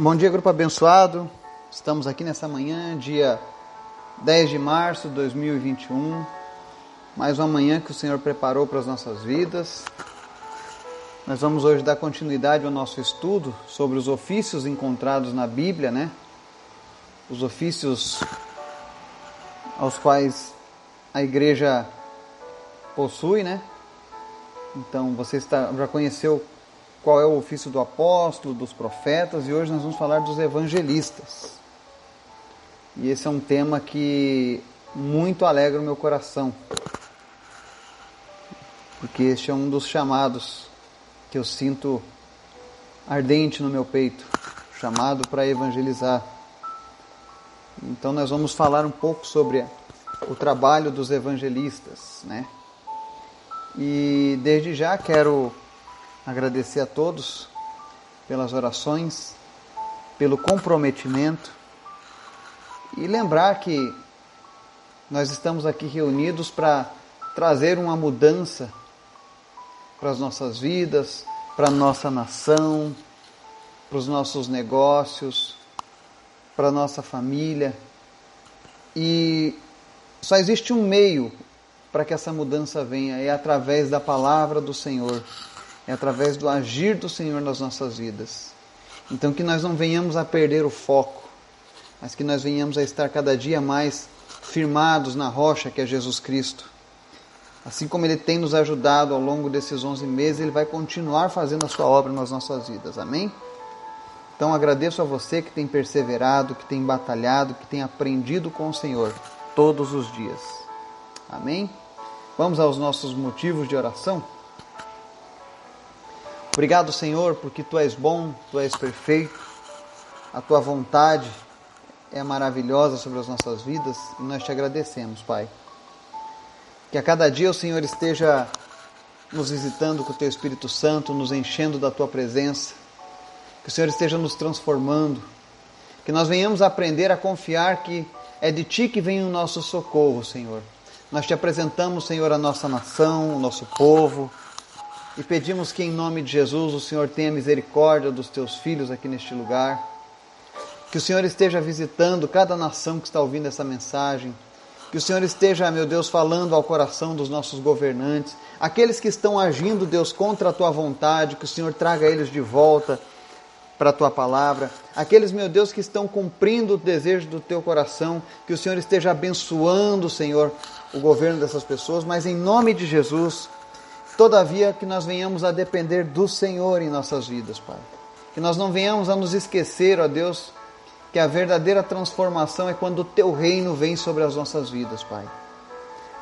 Bom dia, grupo abençoado. Estamos aqui nessa manhã, dia 10 de março de 2021. Mais uma manhã que o Senhor preparou para as nossas vidas. Nós vamos hoje dar continuidade ao nosso estudo sobre os ofícios encontrados na Bíblia, né? Os ofícios aos quais a igreja possui, né? Então, você está, já conheceu qual é o ofício do apóstolo, dos profetas, e hoje nós vamos falar dos evangelistas. E esse é um tema que muito alegra o meu coração, porque este é um dos chamados que eu sinto ardente no meu peito chamado para evangelizar. Então nós vamos falar um pouco sobre o trabalho dos evangelistas, né? E desde já quero agradecer a todos pelas orações, pelo comprometimento e lembrar que nós estamos aqui reunidos para trazer uma mudança para as nossas vidas, para a nossa nação, para os nossos negócios, para a nossa família. E só existe um meio para que essa mudança venha, é através da palavra do Senhor é através do agir do Senhor nas nossas vidas. Então que nós não venhamos a perder o foco, mas que nós venhamos a estar cada dia mais firmados na rocha que é Jesus Cristo. Assim como Ele tem nos ajudado ao longo desses 11 meses, Ele vai continuar fazendo a sua obra nas nossas vidas. Amém? Então agradeço a você que tem perseverado, que tem batalhado, que tem aprendido com o Senhor todos os dias. Amém? Vamos aos nossos motivos de oração? Obrigado, Senhor, porque tu és bom, tu és perfeito, a tua vontade é maravilhosa sobre as nossas vidas e nós te agradecemos, Pai. Que a cada dia o Senhor esteja nos visitando com o teu Espírito Santo, nos enchendo da tua presença, que o Senhor esteja nos transformando, que nós venhamos aprender a confiar que é de ti que vem o nosso socorro, Senhor. Nós te apresentamos, Senhor, a nossa nação, o nosso povo, e pedimos que, em nome de Jesus, o Senhor tenha misericórdia dos teus filhos aqui neste lugar. Que o Senhor esteja visitando cada nação que está ouvindo essa mensagem. Que o Senhor esteja, meu Deus, falando ao coração dos nossos governantes. Aqueles que estão agindo, Deus, contra a tua vontade, que o Senhor traga eles de volta para a tua palavra. Aqueles, meu Deus, que estão cumprindo o desejo do teu coração, que o Senhor esteja abençoando, Senhor, o governo dessas pessoas, mas em nome de Jesus, Todavia, que nós venhamos a depender do Senhor em nossas vidas, Pai. Que nós não venhamos a nos esquecer, ó Deus, que a verdadeira transformação é quando o Teu reino vem sobre as nossas vidas, Pai.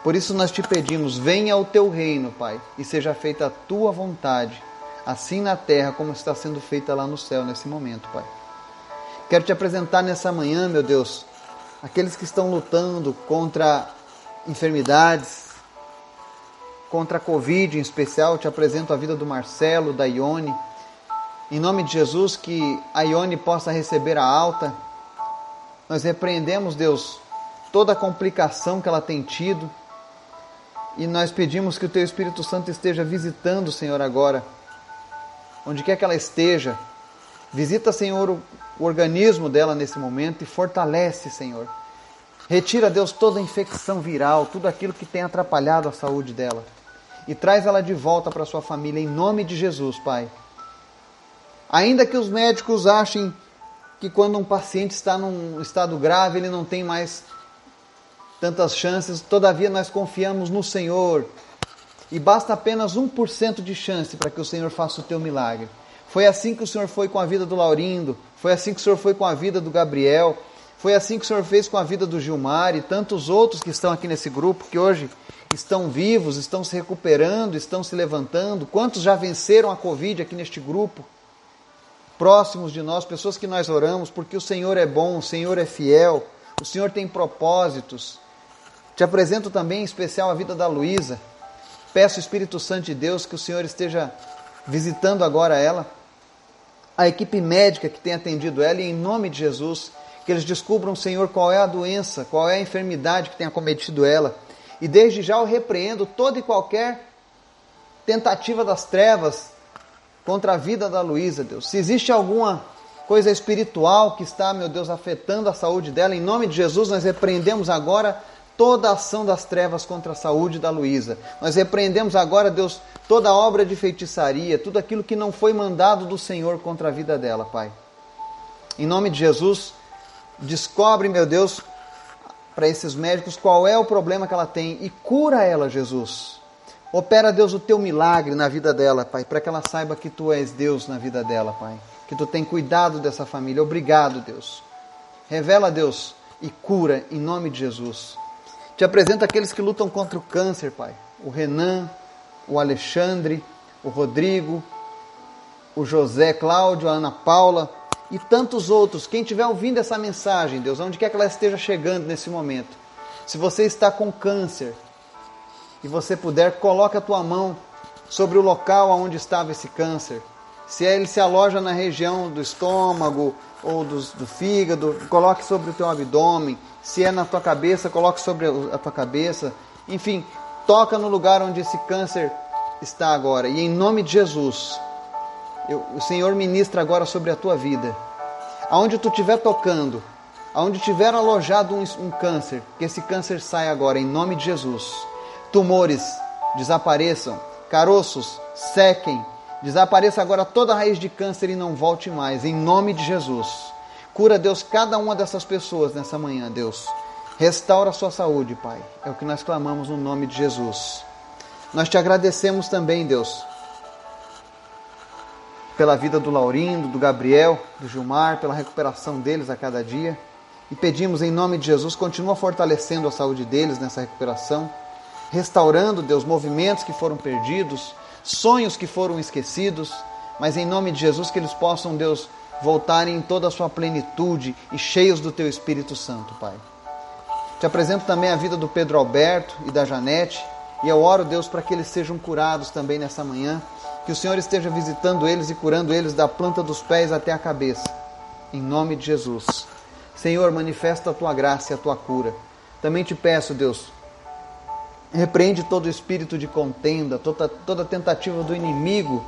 Por isso nós te pedimos, venha o Teu reino, Pai, e seja feita a Tua vontade, assim na terra como está sendo feita lá no céu nesse momento, Pai. Quero te apresentar nessa manhã, meu Deus, aqueles que estão lutando contra enfermidades, contra a Covid em especial, te apresento a vida do Marcelo, da Ione. Em nome de Jesus, que a Ione possa receber a alta. Nós repreendemos, Deus, toda a complicação que ela tem tido. E nós pedimos que o Teu Espírito Santo esteja visitando, Senhor, agora. Onde quer que ela esteja. Visita, Senhor, o organismo dela nesse momento e fortalece, Senhor. Retira, Deus, toda a infecção viral, tudo aquilo que tem atrapalhado a saúde dela e traz ela de volta para sua família em nome de Jesus, Pai. Ainda que os médicos achem que quando um paciente está num estado grave, ele não tem mais tantas chances, todavia nós confiamos no Senhor. E basta apenas 1% de chance para que o Senhor faça o teu milagre. Foi assim que o Senhor foi com a vida do Laurindo, foi assim que o Senhor foi com a vida do Gabriel, foi assim que o Senhor fez com a vida do Gilmar e tantos outros que estão aqui nesse grupo que hoje estão vivos, estão se recuperando, estão se levantando. Quantos já venceram a Covid aqui neste grupo? Próximos de nós, pessoas que nós oramos, porque o Senhor é bom, o Senhor é fiel, o Senhor tem propósitos. Te apresento também em especial a vida da Luísa. Peço, Espírito Santo de Deus, que o Senhor esteja visitando agora ela, a equipe médica que tem atendido ela, e em nome de Jesus, que eles descubram, Senhor, qual é a doença, qual é a enfermidade que tem acometido ela e desde já eu repreendo toda e qualquer tentativa das trevas contra a vida da Luísa, Deus. Se existe alguma coisa espiritual que está, meu Deus, afetando a saúde dela. Em nome de Jesus, nós repreendemos agora toda a ação das trevas contra a saúde da Luísa. Nós repreendemos agora, Deus, toda obra de feitiçaria, tudo aquilo que não foi mandado do Senhor contra a vida dela, Pai. Em nome de Jesus, descobre, meu Deus, para esses médicos qual é o problema que ela tem e cura ela, Jesus. Opera, Deus, o teu milagre na vida dela, Pai, para que ela saiba que tu és Deus na vida dela, Pai. Que tu tem cuidado dessa família. Obrigado, Deus. Revela, Deus, e cura em nome de Jesus. Te apresento aqueles que lutam contra o câncer, Pai. O Renan, o Alexandre, o Rodrigo, o José Cláudio, a Ana Paula e tantos outros. Quem estiver ouvindo essa mensagem, Deus, onde quer que ela esteja chegando nesse momento. Se você está com câncer e você puder, coloque a tua mão sobre o local onde estava esse câncer. Se ele se aloja na região do estômago ou do, do fígado, coloque sobre o teu abdômen. Se é na tua cabeça, coloque sobre a tua cabeça. Enfim, toca no lugar onde esse câncer está agora. E em nome de Jesus, eu, o Senhor ministra agora sobre a tua vida. Aonde tu estiver tocando, aonde tiver alojado um, um câncer, que esse câncer saia agora, em nome de Jesus. Tumores desapareçam, caroços sequem, desapareça agora toda raiz de câncer e não volte mais, em nome de Jesus. Cura, Deus, cada uma dessas pessoas nessa manhã, Deus. Restaura a sua saúde, Pai. É o que nós clamamos no nome de Jesus. Nós te agradecemos também, Deus, pela vida do Laurindo, do Gabriel, do Gilmar, pela recuperação deles a cada dia. E pedimos em nome de Jesus, continua fortalecendo a saúde deles nessa recuperação, restaurando, Deus, movimentos que foram perdidos, sonhos que foram esquecidos, mas em nome de Jesus que eles possam, Deus, voltarem em toda a sua plenitude e cheios do teu Espírito Santo, Pai. Te apresento também a vida do Pedro Alberto e da Janete, e eu oro, Deus, para que eles sejam curados também nessa manhã, que o Senhor esteja visitando eles e curando eles da planta dos pés até a cabeça. Em nome de Jesus. Senhor, manifesta a tua graça e a tua cura. Também te peço, Deus, repreende todo espírito de contenda, toda, toda tentativa do inimigo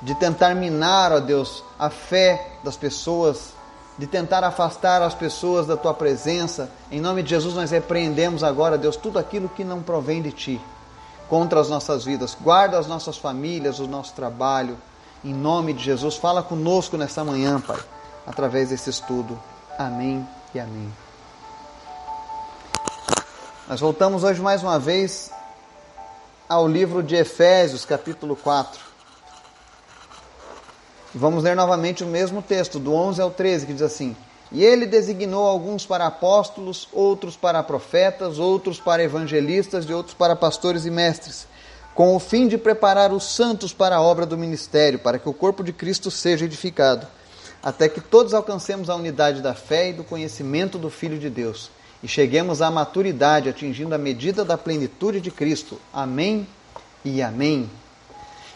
de tentar minar, ó Deus, a fé das pessoas, de tentar afastar as pessoas da tua presença. Em nome de Jesus, nós repreendemos agora, Deus, tudo aquilo que não provém de ti contra as nossas vidas. Guarda as nossas famílias, o nosso trabalho. Em nome de Jesus, fala conosco nessa manhã, Pai, através desse estudo. Amém e amém. Nós voltamos hoje mais uma vez ao livro de Efésios, capítulo 4. Vamos ler novamente o mesmo texto, do 11 ao 13, que diz assim: E ele designou alguns para apóstolos, outros para profetas, outros para evangelistas e outros para pastores e mestres, com o fim de preparar os santos para a obra do ministério, para que o corpo de Cristo seja edificado, até que todos alcancemos a unidade da fé e do conhecimento do Filho de Deus, e cheguemos à maturidade, atingindo a medida da plenitude de Cristo. Amém e amém.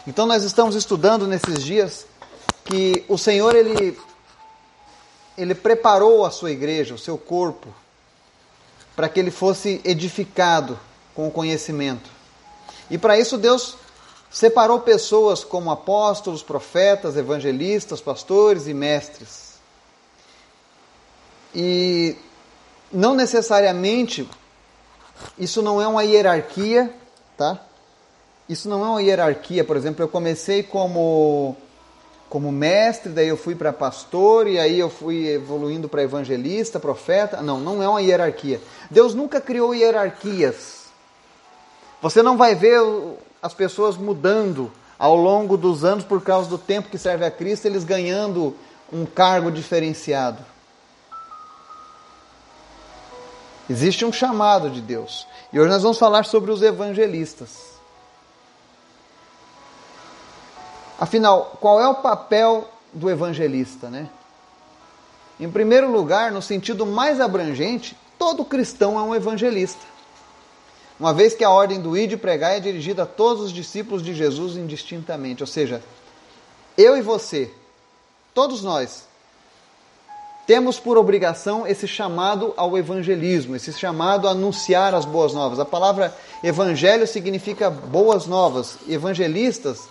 Então, nós estamos estudando nesses dias que o Senhor ele ele preparou a sua igreja, o seu corpo, para que ele fosse edificado com o conhecimento. E para isso Deus separou pessoas como apóstolos, profetas, evangelistas, pastores e mestres. E não necessariamente isso não é uma hierarquia, tá? Isso não é uma hierarquia, por exemplo, eu comecei como como mestre, daí eu fui para pastor e aí eu fui evoluindo para evangelista, profeta. Não, não é uma hierarquia. Deus nunca criou hierarquias. Você não vai ver as pessoas mudando ao longo dos anos por causa do tempo que serve a Cristo, eles ganhando um cargo diferenciado. Existe um chamado de Deus. E hoje nós vamos falar sobre os evangelistas. Afinal, qual é o papel do evangelista, né? Em primeiro lugar, no sentido mais abrangente, todo cristão é um evangelista. Uma vez que a ordem do ir de pregar é dirigida a todos os discípulos de Jesus indistintamente, ou seja, eu e você, todos nós, temos por obrigação esse chamado ao evangelismo, esse chamado a anunciar as boas novas. A palavra evangelho significa boas novas. Evangelistas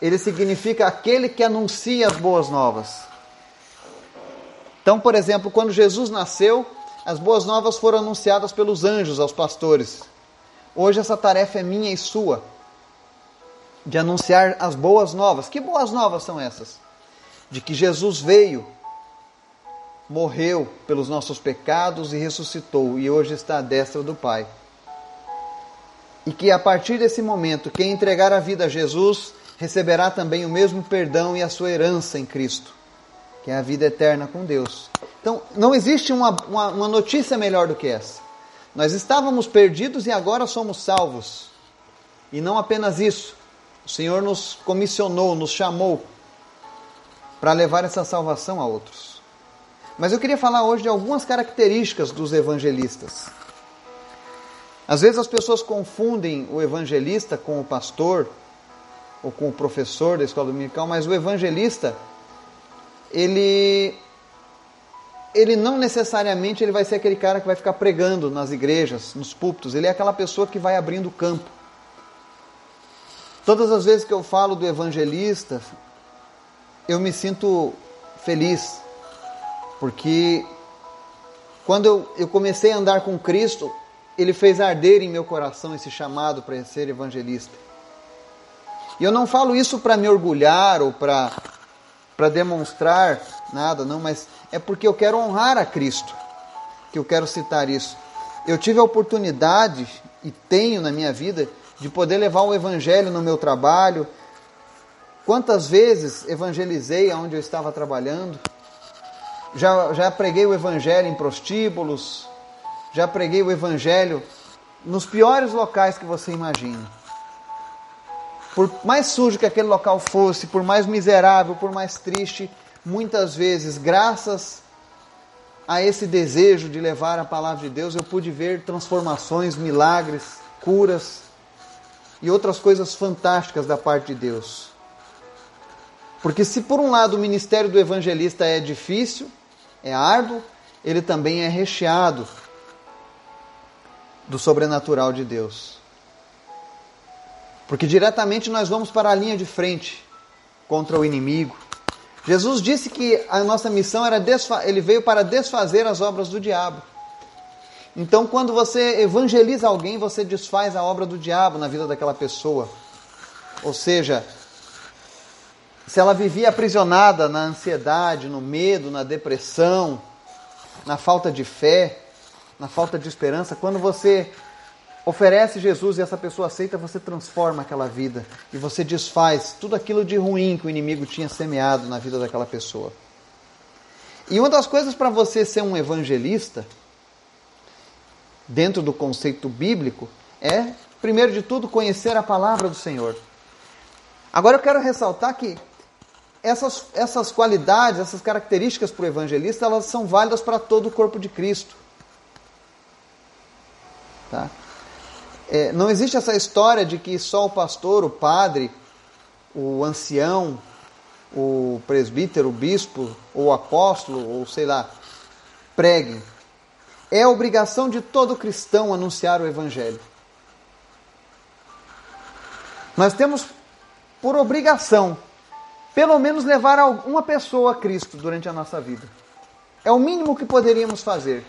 ele significa aquele que anuncia as boas novas. Então, por exemplo, quando Jesus nasceu, as boas novas foram anunciadas pelos anjos aos pastores. Hoje essa tarefa é minha e sua, de anunciar as boas novas. Que boas novas são essas? De que Jesus veio, morreu pelos nossos pecados e ressuscitou, e hoje está à destra do Pai. E que a partir desse momento, quem entregar a vida a Jesus receberá também o mesmo perdão e a sua herança em Cristo, que é a vida eterna com Deus. Então, não existe uma, uma, uma notícia melhor do que essa. Nós estávamos perdidos e agora somos salvos. E não apenas isso, o Senhor nos comissionou, nos chamou para levar essa salvação a outros. Mas eu queria falar hoje de algumas características dos evangelistas. Às vezes as pessoas confundem o evangelista com o pastor ou com o professor da escola dominical, mas o evangelista ele ele não necessariamente ele vai ser aquele cara que vai ficar pregando nas igrejas, nos púlpitos, ele é aquela pessoa que vai abrindo o campo. Todas as vezes que eu falo do evangelista, eu me sinto feliz, porque quando eu, eu comecei a andar com Cristo, ele fez arder em meu coração esse chamado para ser evangelista. E eu não falo isso para me orgulhar ou para demonstrar nada, não, mas é porque eu quero honrar a Cristo que eu quero citar isso. Eu tive a oportunidade e tenho na minha vida de poder levar o evangelho no meu trabalho. Quantas vezes evangelizei aonde eu estava trabalhando? Já, já preguei o evangelho em prostíbulos, já preguei o evangelho nos piores locais que você imagina por mais sujo que aquele local fosse, por mais miserável, por mais triste, muitas vezes, graças a esse desejo de levar a palavra de Deus, eu pude ver transformações, milagres, curas e outras coisas fantásticas da parte de Deus. Porque se por um lado o ministério do evangelista é difícil, é árduo, ele também é recheado do sobrenatural de Deus. Porque diretamente nós vamos para a linha de frente contra o inimigo. Jesus disse que a nossa missão era ele veio para desfazer as obras do diabo. Então, quando você evangeliza alguém, você desfaz a obra do diabo na vida daquela pessoa. Ou seja, se ela vivia aprisionada na ansiedade, no medo, na depressão, na falta de fé, na falta de esperança, quando você oferece Jesus e essa pessoa aceita, você transforma aquela vida e você desfaz tudo aquilo de ruim que o inimigo tinha semeado na vida daquela pessoa. E uma das coisas para você ser um evangelista, dentro do conceito bíblico, é, primeiro de tudo, conhecer a palavra do Senhor. Agora eu quero ressaltar que essas, essas qualidades, essas características para o evangelista, elas são válidas para todo o corpo de Cristo. Tá? É, não existe essa história de que só o pastor, o padre, o ancião, o presbítero, o bispo, ou o apóstolo, ou sei lá, preguem. É obrigação de todo cristão anunciar o evangelho. Nós temos por obrigação, pelo menos, levar uma pessoa a Cristo durante a nossa vida. É o mínimo que poderíamos fazer.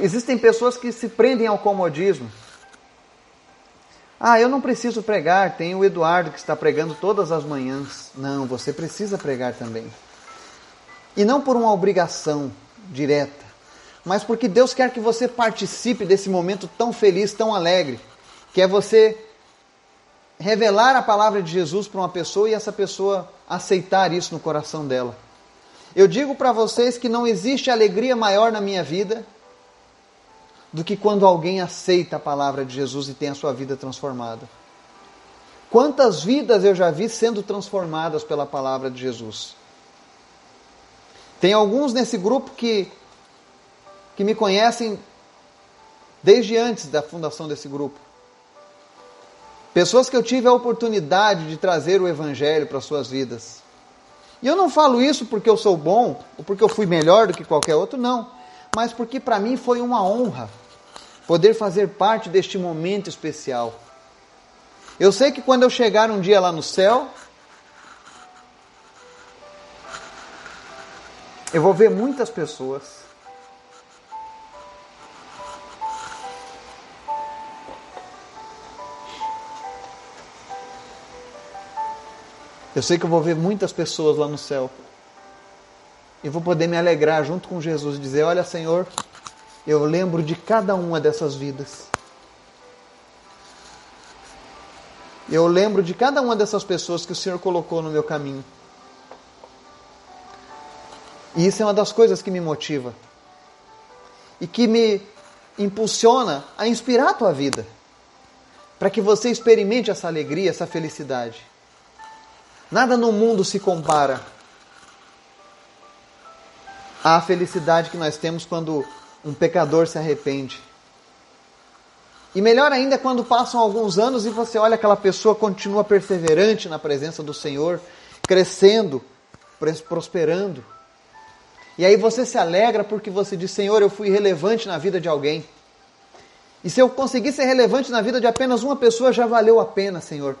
Existem pessoas que se prendem ao comodismo. Ah, eu não preciso pregar, tem o Eduardo que está pregando todas as manhãs. Não, você precisa pregar também. E não por uma obrigação direta, mas porque Deus quer que você participe desse momento tão feliz, tão alegre, que é você revelar a palavra de Jesus para uma pessoa e essa pessoa aceitar isso no coração dela. Eu digo para vocês que não existe alegria maior na minha vida do que quando alguém aceita a palavra de Jesus e tem a sua vida transformada. Quantas vidas eu já vi sendo transformadas pela palavra de Jesus? Tem alguns nesse grupo que, que me conhecem desde antes da fundação desse grupo. Pessoas que eu tive a oportunidade de trazer o Evangelho para suas vidas. E eu não falo isso porque eu sou bom ou porque eu fui melhor do que qualquer outro, não. Mas porque para mim foi uma honra poder fazer parte deste momento especial. Eu sei que quando eu chegar um dia lá no céu, Eu vou ver muitas pessoas Eu sei que eu vou ver muitas pessoas lá no céu. E vou poder me alegrar junto com Jesus e dizer: Olha, Senhor, eu lembro de cada uma dessas vidas. Eu lembro de cada uma dessas pessoas que o Senhor colocou no meu caminho. E isso é uma das coisas que me motiva e que me impulsiona a inspirar a tua vida, para que você experimente essa alegria, essa felicidade. Nada no mundo se compara à felicidade que nós temos quando um pecador se arrepende. E melhor ainda é quando passam alguns anos e você olha aquela pessoa continua perseverante na presença do Senhor, crescendo, prosperando. E aí você se alegra porque você diz: Senhor, eu fui relevante na vida de alguém. E se eu conseguir ser relevante na vida de apenas uma pessoa, já valeu a pena, Senhor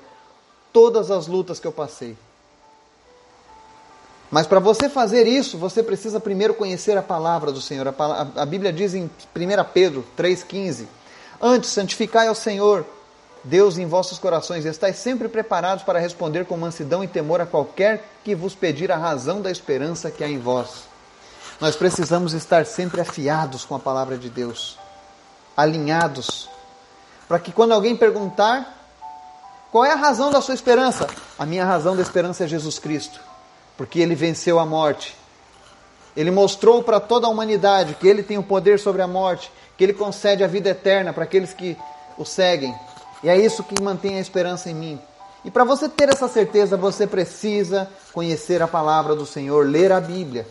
todas as lutas que eu passei. Mas para você fazer isso, você precisa primeiro conhecer a palavra do Senhor. A, a Bíblia diz em 1 Pedro 3,15: Antes, santificai ao Senhor, Deus em vossos corações, e estáis sempre preparados para responder com mansidão e temor a qualquer que vos pedir a razão da esperança que há em vós. Nós precisamos estar sempre afiados com a palavra de Deus, alinhados, para que quando alguém perguntar, qual é a razão da sua esperança? A minha razão da esperança é Jesus Cristo, porque ele venceu a morte. Ele mostrou para toda a humanidade que ele tem o poder sobre a morte, que ele concede a vida eterna para aqueles que o seguem. E é isso que mantém a esperança em mim. E para você ter essa certeza, você precisa conhecer a palavra do Senhor, ler a Bíblia.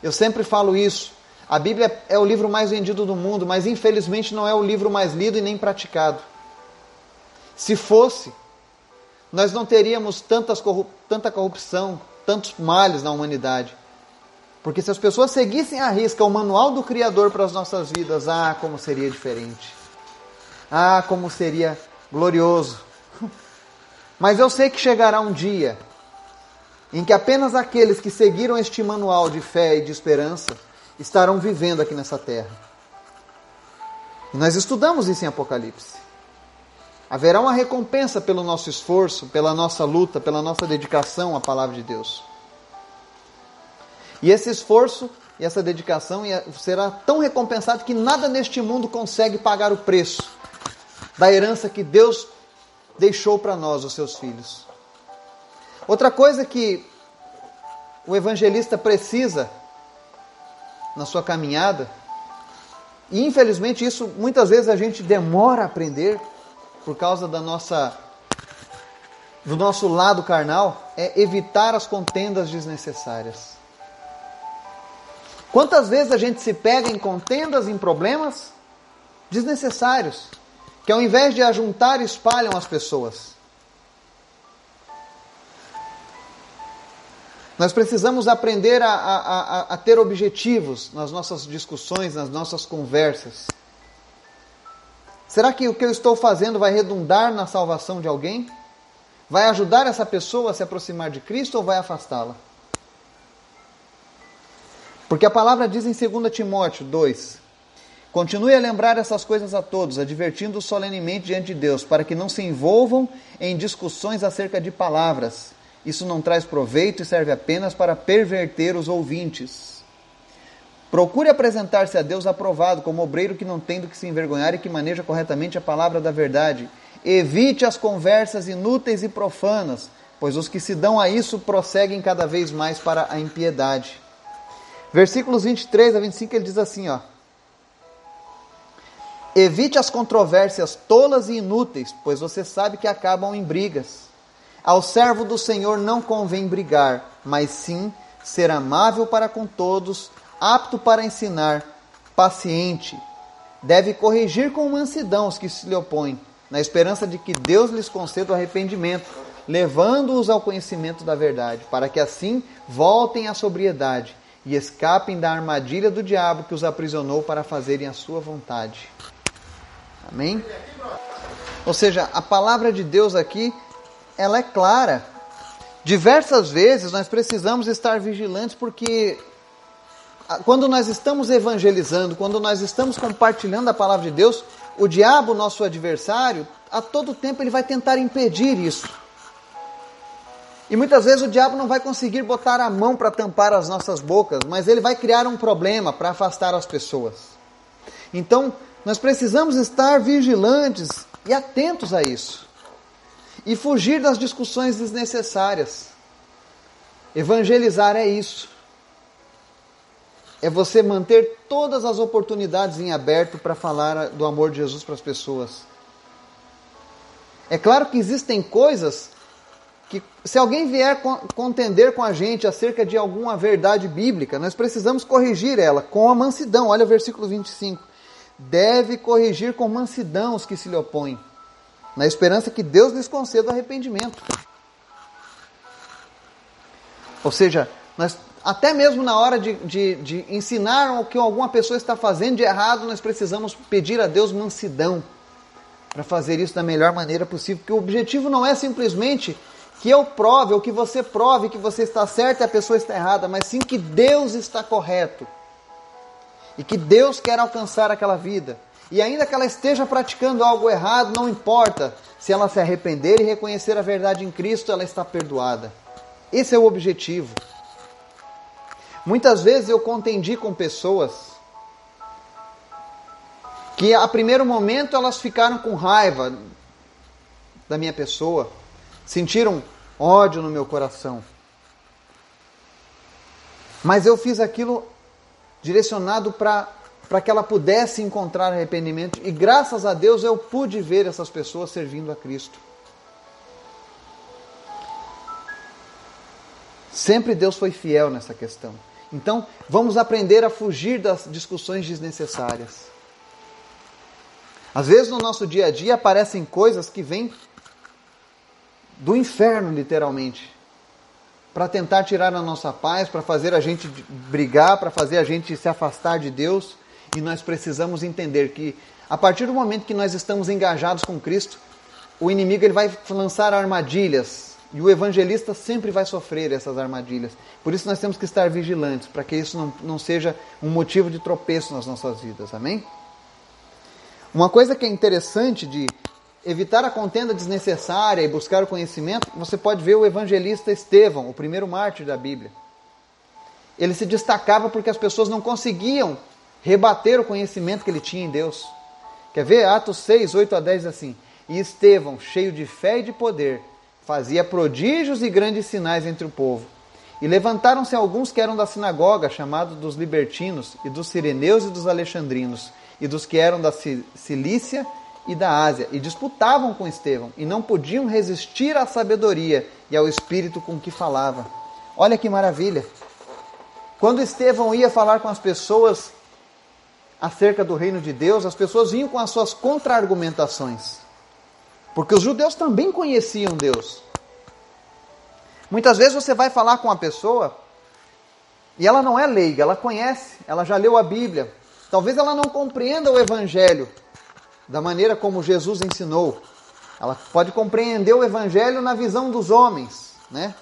Eu sempre falo isso. A Bíblia é o livro mais vendido do mundo, mas infelizmente não é o livro mais lido e nem praticado. Se fosse, nós não teríamos tantas tanta corrupção, tantos males na humanidade. Porque se as pessoas seguissem à risca o manual do Criador para as nossas vidas, ah, como seria diferente. Ah, como seria glorioso. Mas eu sei que chegará um dia em que apenas aqueles que seguiram este manual de fé e de esperança estarão vivendo aqui nessa terra. E nós estudamos isso em Apocalipse. Haverá uma recompensa pelo nosso esforço, pela nossa luta, pela nossa dedicação à palavra de Deus. E esse esforço e essa dedicação será tão recompensado que nada neste mundo consegue pagar o preço da herança que Deus deixou para nós, os seus filhos. Outra coisa que o evangelista precisa na sua caminhada, e infelizmente isso muitas vezes a gente demora a aprender, por causa da nossa do nosso lado carnal é evitar as contendas desnecessárias. Quantas vezes a gente se pega em contendas, em problemas desnecessários, que ao invés de ajuntar, espalham as pessoas. Nós precisamos aprender a, a, a, a ter objetivos nas nossas discussões, nas nossas conversas. Será que o que eu estou fazendo vai redundar na salvação de alguém? Vai ajudar essa pessoa a se aproximar de Cristo ou vai afastá-la? Porque a palavra diz em 2 Timóteo 2: Continue a lembrar essas coisas a todos, advertindo-os solenemente diante de Deus, para que não se envolvam em discussões acerca de palavras. Isso não traz proveito e serve apenas para perverter os ouvintes. Procure apresentar-se a Deus aprovado, como obreiro que não tem do que se envergonhar e que maneja corretamente a palavra da verdade. Evite as conversas inúteis e profanas, pois os que se dão a isso prosseguem cada vez mais para a impiedade. Versículos 23 a 25 ele diz assim, ó: Evite as controvérsias tolas e inúteis, pois você sabe que acabam em brigas. Ao servo do Senhor não convém brigar, mas sim ser amável para com todos, apto para ensinar, paciente. Deve corrigir com mansidão os que se lhe opõem, na esperança de que Deus lhes conceda o arrependimento, levando-os ao conhecimento da verdade, para que assim voltem à sobriedade e escapem da armadilha do diabo que os aprisionou para fazerem a sua vontade. Amém? Ou seja, a palavra de Deus aqui, ela é clara Diversas vezes nós precisamos estar vigilantes porque quando nós estamos evangelizando, quando nós estamos compartilhando a palavra de Deus, o diabo, nosso adversário, a todo tempo ele vai tentar impedir isso. E muitas vezes o diabo não vai conseguir botar a mão para tampar as nossas bocas, mas ele vai criar um problema para afastar as pessoas. Então, nós precisamos estar vigilantes e atentos a isso. E fugir das discussões desnecessárias. Evangelizar é isso. É você manter todas as oportunidades em aberto para falar do amor de Jesus para as pessoas. É claro que existem coisas que, se alguém vier contender com a gente acerca de alguma verdade bíblica, nós precisamos corrigir ela com a mansidão. Olha o versículo 25. Deve corrigir com mansidão os que se lhe opõem, na esperança que Deus lhes conceda arrependimento. Ou seja, nós, até mesmo na hora de, de, de ensinar o que alguma pessoa está fazendo de errado, nós precisamos pedir a Deus mansidão para fazer isso da melhor maneira possível, porque o objetivo não é simplesmente que eu prove ou que você prove que você está certo e a pessoa está errada, mas sim que Deus está correto. E que Deus quer alcançar aquela vida. E ainda que ela esteja praticando algo errado, não importa. Se ela se arrepender e reconhecer a verdade em Cristo, ela está perdoada. Esse é o objetivo. Muitas vezes eu contendi com pessoas que a primeiro momento elas ficaram com raiva da minha pessoa, sentiram ódio no meu coração. Mas eu fiz aquilo direcionado para que ela pudesse encontrar arrependimento e graças a Deus eu pude ver essas pessoas servindo a Cristo. Sempre Deus foi fiel nessa questão. Então, vamos aprender a fugir das discussões desnecessárias. Às vezes no nosso dia a dia aparecem coisas que vêm do inferno, literalmente, para tentar tirar a nossa paz, para fazer a gente brigar, para fazer a gente se afastar de Deus. E nós precisamos entender que a partir do momento que nós estamos engajados com Cristo, o inimigo ele vai lançar armadilhas e o evangelista sempre vai sofrer essas armadilhas. Por isso nós temos que estar vigilantes, para que isso não, não seja um motivo de tropeço nas nossas vidas. Amém? Uma coisa que é interessante de evitar a contenda desnecessária e buscar o conhecimento, você pode ver o evangelista Estevão, o primeiro mártir da Bíblia. Ele se destacava porque as pessoas não conseguiam rebater o conhecimento que ele tinha em Deus. Quer ver? Atos 6, 8 a 10 assim. E Estevão, cheio de fé e de poder, fazia prodígios e grandes sinais entre o povo. E levantaram-se alguns que eram da sinagoga, chamados dos libertinos, e dos sireneus e dos alexandrinos, e dos que eram da Cilícia e da Ásia e disputavam com Estevão e não podiam resistir à sabedoria e ao espírito com que falava. Olha que maravilha! Quando Estevão ia falar com as pessoas acerca do reino de Deus, as pessoas vinham com as suas contra-argumentações. Porque os judeus também conheciam Deus. Muitas vezes você vai falar com uma pessoa e ela não é leiga, ela conhece, ela já leu a Bíblia. Talvez ela não compreenda o evangelho, da maneira como Jesus ensinou. Ela pode compreender o evangelho na visão dos homens, né?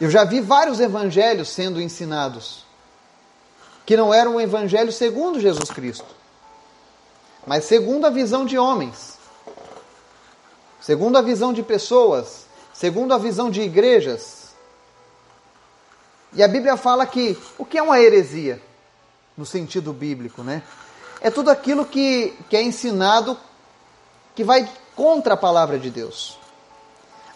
Eu já vi vários evangelhos sendo ensinados que não eram um evangelho segundo Jesus Cristo, mas segundo a visão de homens, segundo a visão de pessoas, segundo a visão de igrejas. E a Bíblia fala que o que é uma heresia no sentido bíblico, né? é tudo aquilo que, que é ensinado que vai contra a palavra de Deus.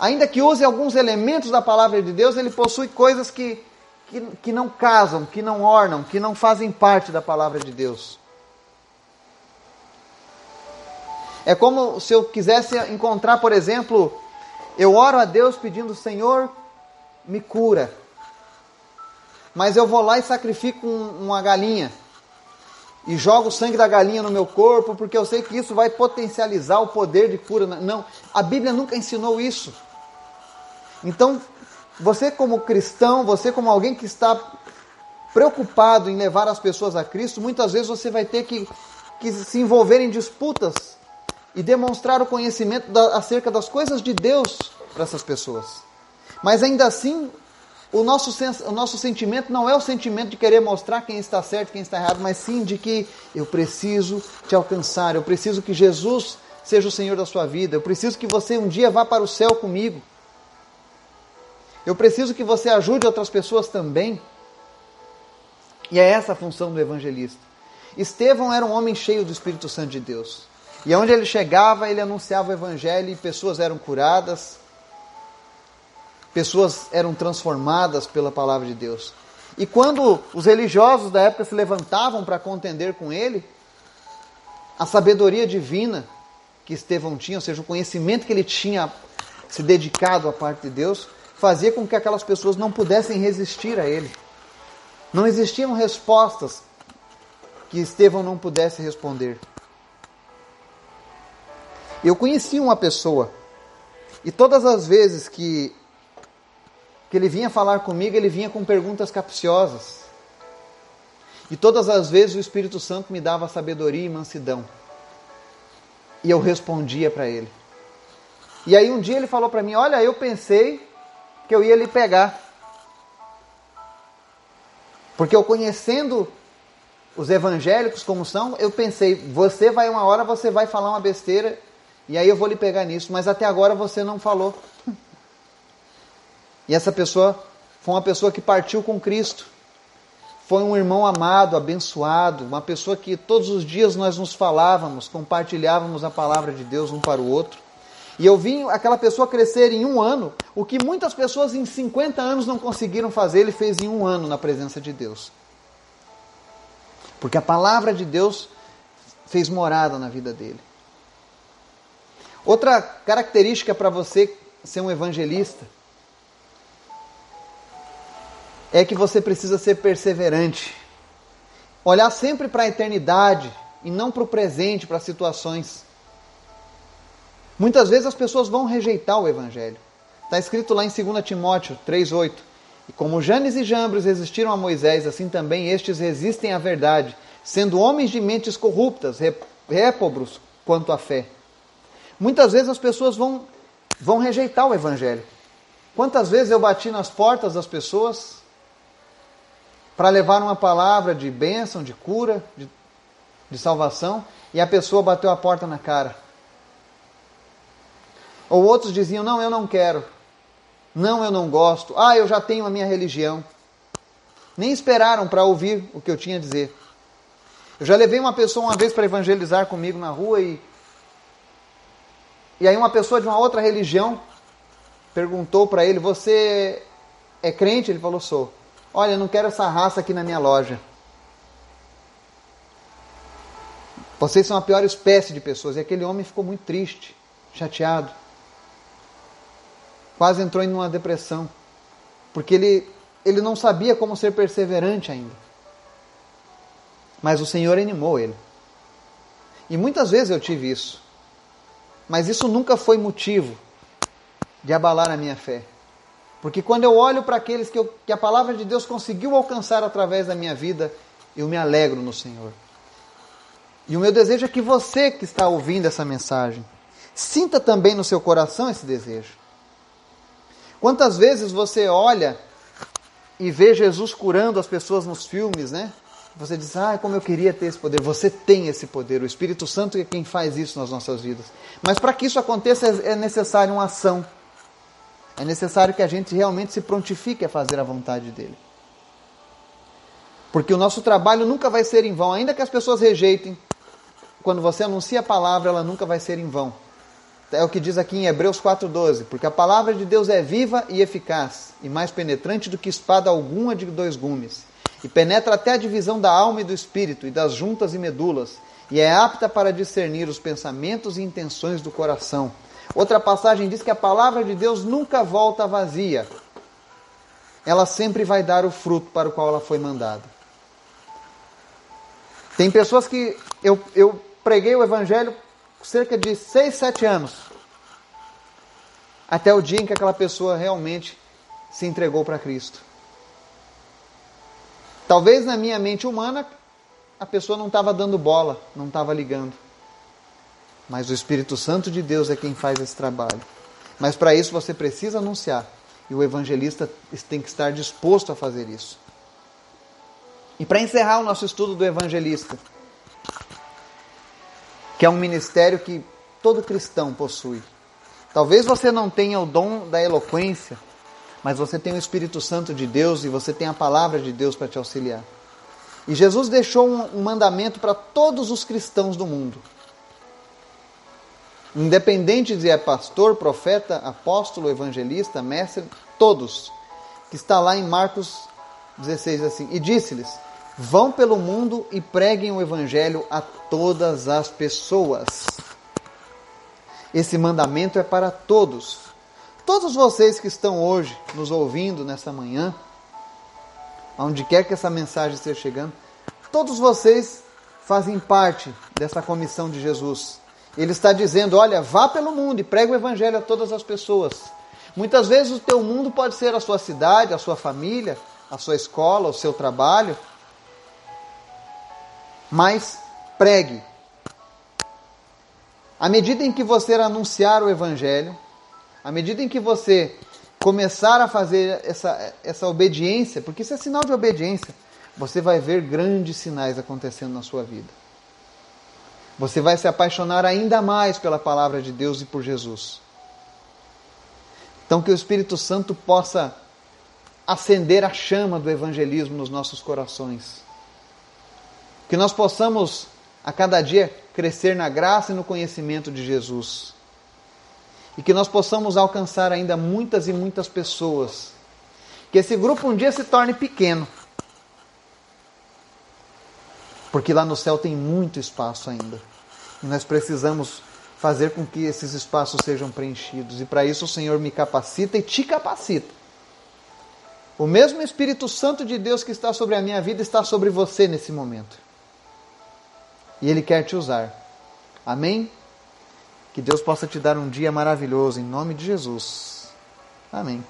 Ainda que use alguns elementos da palavra de Deus, ele possui coisas que, que, que não casam, que não ornam, que não fazem parte da palavra de Deus. É como se eu quisesse encontrar, por exemplo, eu oro a Deus pedindo, Senhor, me cura. Mas eu vou lá e sacrifico uma galinha e jogo o sangue da galinha no meu corpo, porque eu sei que isso vai potencializar o poder de cura. Não, a Bíblia nunca ensinou isso. Então, você como cristão, você como alguém que está preocupado em levar as pessoas a Cristo, muitas vezes você vai ter que, que se envolver em disputas e demonstrar o conhecimento da, acerca das coisas de Deus para essas pessoas. Mas ainda assim, o nosso, o nosso sentimento não é o sentimento de querer mostrar quem está certo e quem está errado, mas sim de que eu preciso te alcançar, eu preciso que Jesus seja o Senhor da sua vida, eu preciso que você um dia vá para o céu comigo. Eu preciso que você ajude outras pessoas também. E é essa a função do evangelista. Estevão era um homem cheio do Espírito Santo de Deus. E onde ele chegava, ele anunciava o evangelho e pessoas eram curadas, pessoas eram transformadas pela palavra de Deus. E quando os religiosos da época se levantavam para contender com ele, a sabedoria divina que Estevão tinha, ou seja, o conhecimento que ele tinha se dedicado à parte de Deus, fazia com que aquelas pessoas não pudessem resistir a ele. Não existiam respostas que Estevão não pudesse responder. Eu conheci uma pessoa e todas as vezes que que ele vinha falar comigo, ele vinha com perguntas capciosas. E todas as vezes o Espírito Santo me dava sabedoria e mansidão. E eu respondia para ele. E aí um dia ele falou para mim: Olha, eu pensei que eu ia lhe pegar. Porque eu conhecendo os evangélicos como são, eu pensei, você vai uma hora, você vai falar uma besteira, e aí eu vou lhe pegar nisso, mas até agora você não falou. E essa pessoa foi uma pessoa que partiu com Cristo. Foi um irmão amado, abençoado, uma pessoa que todos os dias nós nos falávamos, compartilhávamos a palavra de Deus um para o outro. E eu vi aquela pessoa crescer em um ano, o que muitas pessoas em 50 anos não conseguiram fazer, ele fez em um ano na presença de Deus. Porque a palavra de Deus fez morada na vida dele. Outra característica para você ser um evangelista é que você precisa ser perseverante. Olhar sempre para a eternidade e não para o presente, para situações. Muitas vezes as pessoas vão rejeitar o Evangelho. Está escrito lá em 2 Timóteo 3,8: E como Janes e Jambres resistiram a Moisés, assim também estes resistem à verdade, sendo homens de mentes corruptas, répobros quanto à fé. Muitas vezes as pessoas vão, vão rejeitar o Evangelho. Quantas vezes eu bati nas portas das pessoas para levar uma palavra de bênção, de cura, de, de salvação, e a pessoa bateu a porta na cara. Ou outros diziam: Não, eu não quero. Não, eu não gosto. Ah, eu já tenho a minha religião. Nem esperaram para ouvir o que eu tinha a dizer. Eu já levei uma pessoa uma vez para evangelizar comigo na rua e. E aí, uma pessoa de uma outra religião perguntou para ele: Você é crente? Ele falou: Sou. Olha, eu não quero essa raça aqui na minha loja. Vocês são a pior espécie de pessoas. E aquele homem ficou muito triste, chateado. Quase entrou em uma depressão. Porque ele, ele não sabia como ser perseverante ainda. Mas o Senhor animou ele. E muitas vezes eu tive isso. Mas isso nunca foi motivo de abalar a minha fé. Porque quando eu olho para aqueles que, eu, que a palavra de Deus conseguiu alcançar através da minha vida, eu me alegro no Senhor. E o meu desejo é que você que está ouvindo essa mensagem, sinta também no seu coração esse desejo. Quantas vezes você olha e vê Jesus curando as pessoas nos filmes, né? Você diz, ah, como eu queria ter esse poder. Você tem esse poder. O Espírito Santo é quem faz isso nas nossas vidas. Mas para que isso aconteça é necessário uma ação. É necessário que a gente realmente se prontifique a fazer a vontade dele. Porque o nosso trabalho nunca vai ser em vão, ainda que as pessoas rejeitem. Quando você anuncia a palavra, ela nunca vai ser em vão. É o que diz aqui em Hebreus 4,12: Porque a palavra de Deus é viva e eficaz, e mais penetrante do que espada alguma de dois gumes, e penetra até a divisão da alma e do espírito, e das juntas e medulas, e é apta para discernir os pensamentos e intenções do coração. Outra passagem diz que a palavra de Deus nunca volta vazia. Ela sempre vai dar o fruto para o qual ela foi mandada. Tem pessoas que eu, eu preguei o evangelho cerca de 6, 7 anos. Até o dia em que aquela pessoa realmente se entregou para Cristo. Talvez na minha mente humana a pessoa não estava dando bola, não estava ligando. Mas o Espírito Santo de Deus é quem faz esse trabalho. Mas para isso você precisa anunciar. E o evangelista tem que estar disposto a fazer isso. E para encerrar o nosso estudo do evangelista, que é um ministério que todo cristão possui. Talvez você não tenha o dom da eloquência, mas você tem o Espírito Santo de Deus e você tem a palavra de Deus para te auxiliar. E Jesus deixou um, mandamento para todos os cristãos do mundo. Independente de é pastor, profeta, apóstolo, evangelista, mestre, todos, que está lá em Marcos 16 assim, e disse-lhes: Vão pelo mundo e preguem o evangelho a todas as pessoas. Esse mandamento é para todos. Todos vocês que estão hoje nos ouvindo nessa manhã, aonde quer que essa mensagem esteja chegando, todos vocês fazem parte dessa comissão de Jesus. Ele está dizendo: olha, vá pelo mundo e pregue o evangelho a todas as pessoas. Muitas vezes o teu mundo pode ser a sua cidade, a sua família, a sua escola, o seu trabalho. Mas pregue, à medida em que você anunciar o Evangelho, à medida em que você começar a fazer essa, essa obediência, porque isso é sinal de obediência, você vai ver grandes sinais acontecendo na sua vida. Você vai se apaixonar ainda mais pela palavra de Deus e por Jesus. Então, que o Espírito Santo possa acender a chama do evangelismo nos nossos corações. Que nós possamos a cada dia crescer na graça e no conhecimento de Jesus. E que nós possamos alcançar ainda muitas e muitas pessoas. Que esse grupo um dia se torne pequeno. Porque lá no céu tem muito espaço ainda. E nós precisamos fazer com que esses espaços sejam preenchidos. E para isso o Senhor me capacita e te capacita. O mesmo Espírito Santo de Deus que está sobre a minha vida está sobre você nesse momento e Ele quer te usar. Amém? Que Deus possa te dar um dia maravilhoso em nome de Jesus. Amém.